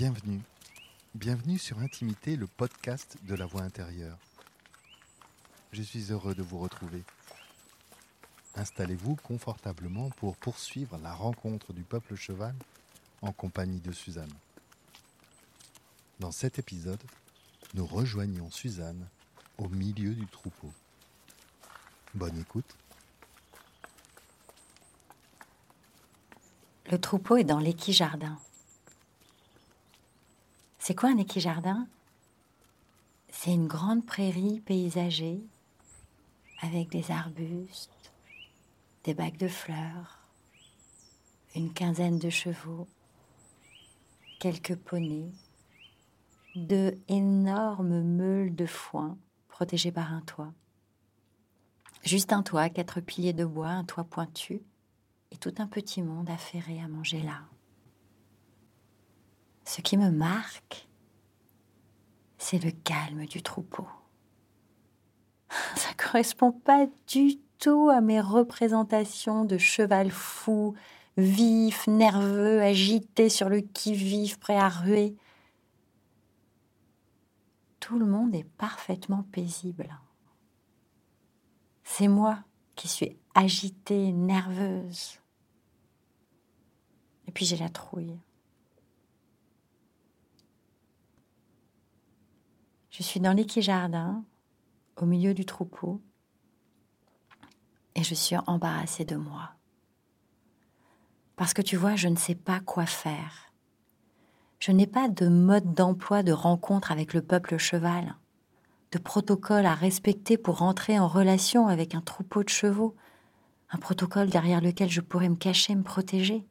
Bienvenue. Bienvenue sur Intimité, le podcast de la voix intérieure. Je suis heureux de vous retrouver. Installez-vous confortablement pour poursuivre la rencontre du peuple cheval en compagnie de Suzanne. Dans cet épisode, nous rejoignons Suzanne au milieu du troupeau. Bonne écoute. Le troupeau est dans l'équijardin. C'est quoi un équijardin? C'est une grande prairie paysagée avec des arbustes, des bacs de fleurs, une quinzaine de chevaux, quelques poneys, deux énormes meules de foin protégées par un toit. Juste un toit, quatre piliers de bois, un toit pointu, et tout un petit monde affairé à manger là. Ce qui me marque, c'est le calme du troupeau. Ça correspond pas du tout à mes représentations de cheval fou, vif, nerveux, agité sur le qui-vive, prêt à ruer. Tout le monde est parfaitement paisible. C'est moi qui suis agitée, nerveuse. Et puis j'ai la trouille. Je suis dans l'équijardin, au milieu du troupeau, et je suis embarrassée de moi. Parce que tu vois, je ne sais pas quoi faire. Je n'ai pas de mode d'emploi de rencontre avec le peuple cheval, de protocole à respecter pour rentrer en relation avec un troupeau de chevaux, un protocole derrière lequel je pourrais me cacher, me protéger.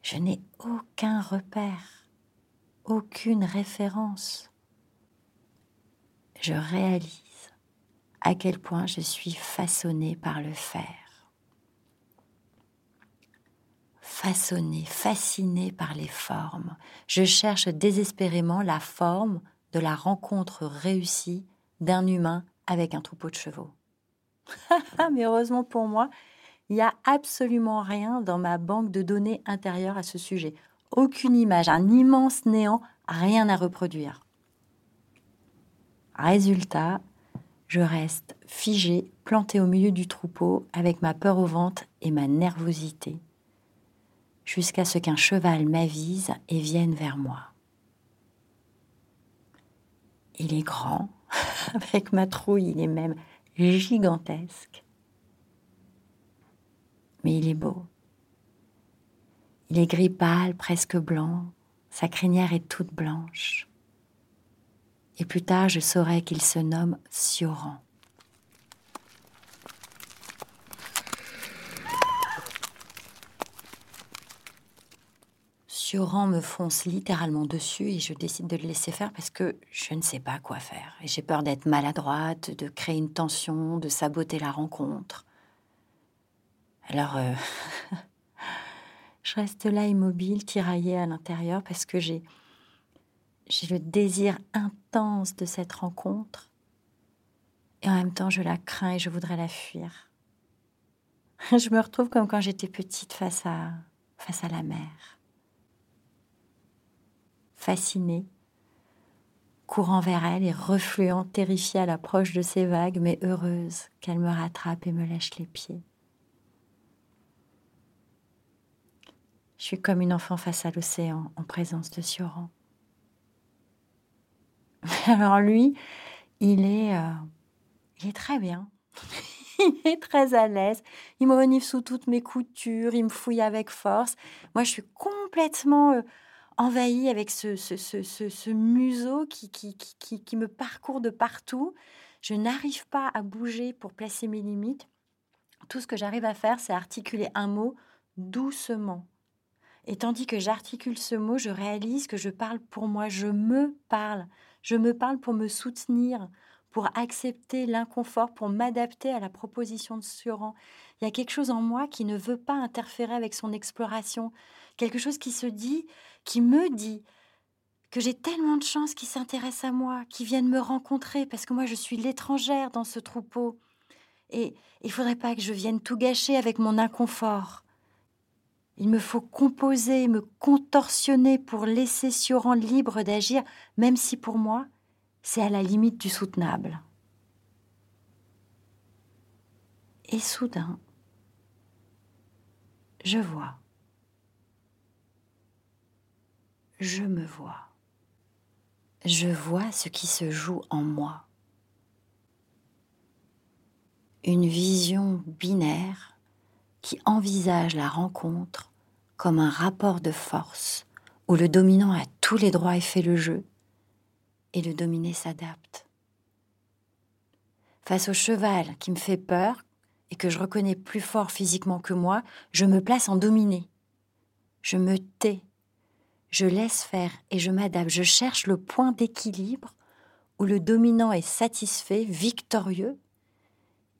Je n'ai aucun repère aucune référence. Je réalise à quel point je suis façonnée par le faire. Façonnée, fascinée par les formes. Je cherche désespérément la forme de la rencontre réussie d'un humain avec un troupeau de chevaux. Mais heureusement pour moi, il n'y a absolument rien dans ma banque de données intérieure à ce sujet aucune image, un immense néant, rien à reproduire. Résultat, je reste figée, plantée au milieu du troupeau, avec ma peur au ventre et ma nervosité, jusqu'à ce qu'un cheval m'avise et vienne vers moi. Il est grand, avec ma trouille, il est même gigantesque. Mais il est beau. Il est gris pâle, presque blanc, sa crinière est toute blanche. Et plus tard, je saurai qu'il se nomme Sioran. Sioran me fonce littéralement dessus et je décide de le laisser faire parce que je ne sais pas quoi faire. Et j'ai peur d'être maladroite, de créer une tension, de saboter la rencontre. Alors, euh, je reste là immobile, tiraillée à l'intérieur parce que j'ai j'ai le désir intense de cette rencontre et en même temps je la crains et je voudrais la fuir. Je me retrouve comme quand j'étais petite face à face à la mer. Fascinée, courant vers elle et refluant, terrifiée à l'approche de ces vagues, mais heureuse qu'elle me rattrape et me lâche les pieds. Je suis comme une enfant face à l'océan en présence de Sioran. Alors lui, il est, euh, il est très bien. il est très à l'aise. Il me renifle sous toutes mes coutures. Il me fouille avec force. Moi, je suis complètement euh, envahie avec ce, museau qui me parcourt de partout. Je n'arrive pas à bouger pour placer mes limites. Tout ce que j'arrive à faire, c'est articuler un mot doucement et tandis que j'articule ce mot, je réalise que je parle pour moi, je me parle. Je me parle pour me soutenir, pour accepter l'inconfort, pour m'adapter à la proposition de Suran. Il y a quelque chose en moi qui ne veut pas interférer avec son exploration, quelque chose qui se dit, qui me dit que j'ai tellement de chance qu'il s'intéresse à moi, qu'il vienne me rencontrer, parce que moi je suis l'étrangère dans ce troupeau. Et il faudrait pas que je vienne tout gâcher avec mon inconfort. Il me faut composer, me contorsionner pour laisser Sioran libre d'agir, même si pour moi, c'est à la limite du soutenable. Et soudain, je vois. Je me vois. Je vois ce qui se joue en moi. Une vision binaire qui envisage la rencontre comme un rapport de force où le dominant a tous les droits et fait le jeu, et le dominé s'adapte. Face au cheval qui me fait peur et que je reconnais plus fort physiquement que moi, je me place en dominé. Je me tais, je laisse faire et je m'adapte. Je cherche le point d'équilibre où le dominant est satisfait, victorieux,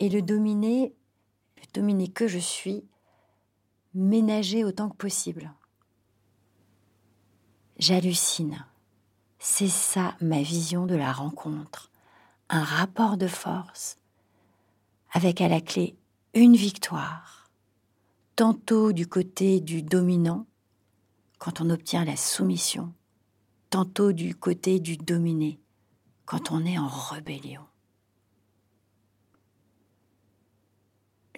et le dominé, le dominé que je suis, ménager autant que possible. J'hallucine. C'est ça ma vision de la rencontre. Un rapport de force avec à la clé une victoire, tantôt du côté du dominant, quand on obtient la soumission, tantôt du côté du dominé, quand on est en rébellion.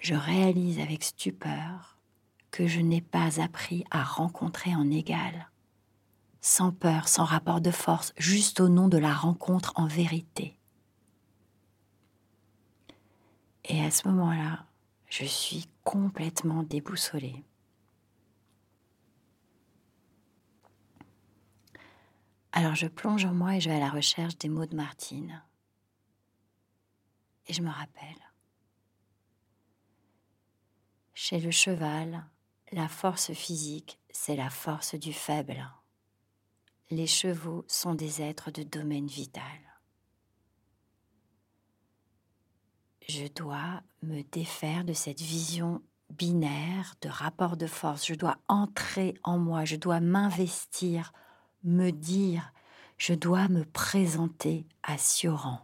Je réalise avec stupeur que je n'ai pas appris à rencontrer en égal, sans peur, sans rapport de force, juste au nom de la rencontre en vérité. Et à ce moment-là, je suis complètement déboussolée. Alors je plonge en moi et je vais à la recherche des mots de Martine. Et je me rappelle. Chez le cheval, la force physique, c'est la force du faible. Les chevaux sont des êtres de domaine vital. Je dois me défaire de cette vision binaire de rapport de force. Je dois entrer en moi, je dois m'investir, me dire, je dois me présenter à Sioran.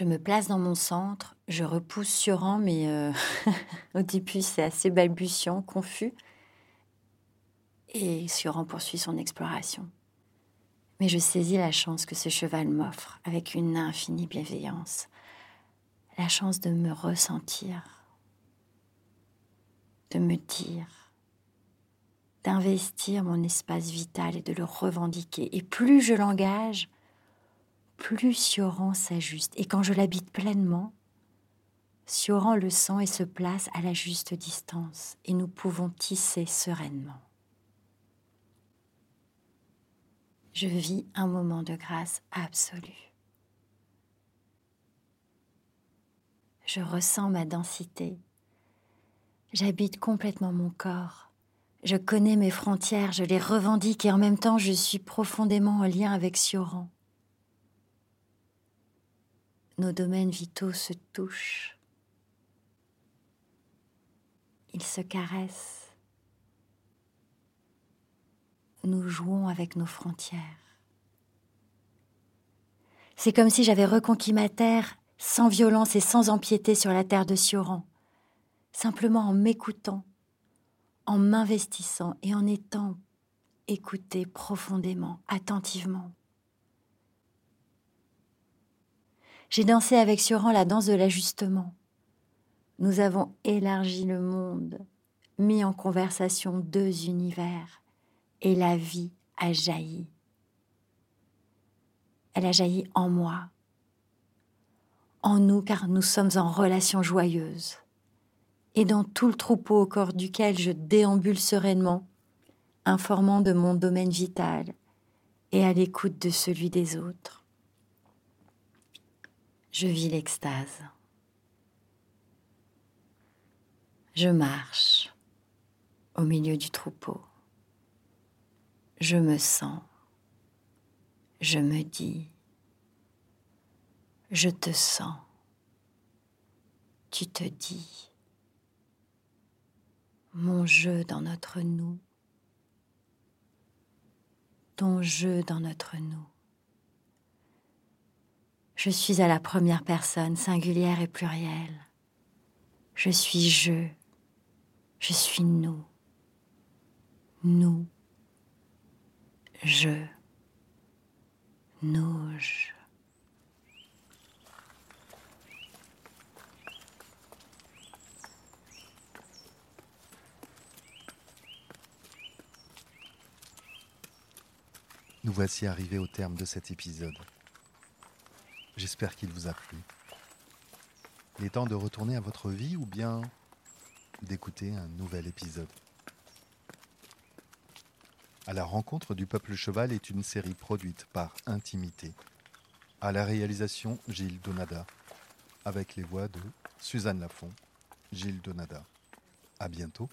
Je me place dans mon centre, je repousse Sioran, mais euh, au début c'est assez balbutiant, confus. Et Sioran poursuit son exploration. Mais je saisis la chance que ce cheval m'offre avec une infinie bienveillance. La chance de me ressentir, de me dire, d'investir mon espace vital et de le revendiquer. Et plus je l'engage, plus Sioran s'ajuste. Et quand je l'habite pleinement, Sioran le sent et se place à la juste distance, et nous pouvons tisser sereinement. Je vis un moment de grâce absolue. Je ressens ma densité. J'habite complètement mon corps. Je connais mes frontières, je les revendique et en même temps je suis profondément en lien avec Sioran nos domaines vitaux se touchent. Ils se caressent. Nous jouons avec nos frontières. C'est comme si j'avais reconquis ma terre sans violence et sans empiéter sur la terre de Sioran, simplement en m'écoutant, en m'investissant et en étant écouté profondément, attentivement. J'ai dansé avec Sioran la danse de l'ajustement. Nous avons élargi le monde, mis en conversation deux univers, et la vie a jailli. Elle a jailli en moi, en nous car nous sommes en relation joyeuse, et dans tout le troupeau au corps duquel je déambule sereinement, informant de mon domaine vital et à l'écoute de celui des autres je vis l'extase. Je marche au milieu du troupeau. Je me sens. Je me dis. Je te sens. Tu te dis. Mon jeu dans notre nous. Ton jeu dans notre nous. Je suis à la première personne, singulière et plurielle. Je suis je. Je suis nous. Nous. Je. Nous. Je. Nous voici arrivés au terme de cet épisode. J'espère qu'il vous a plu. Il est temps de retourner à votre vie ou bien d'écouter un nouvel épisode. À la rencontre du peuple cheval est une série produite par Intimité. À la réalisation Gilles Donada, avec les voix de Suzanne Lafont, Gilles Donada. À bientôt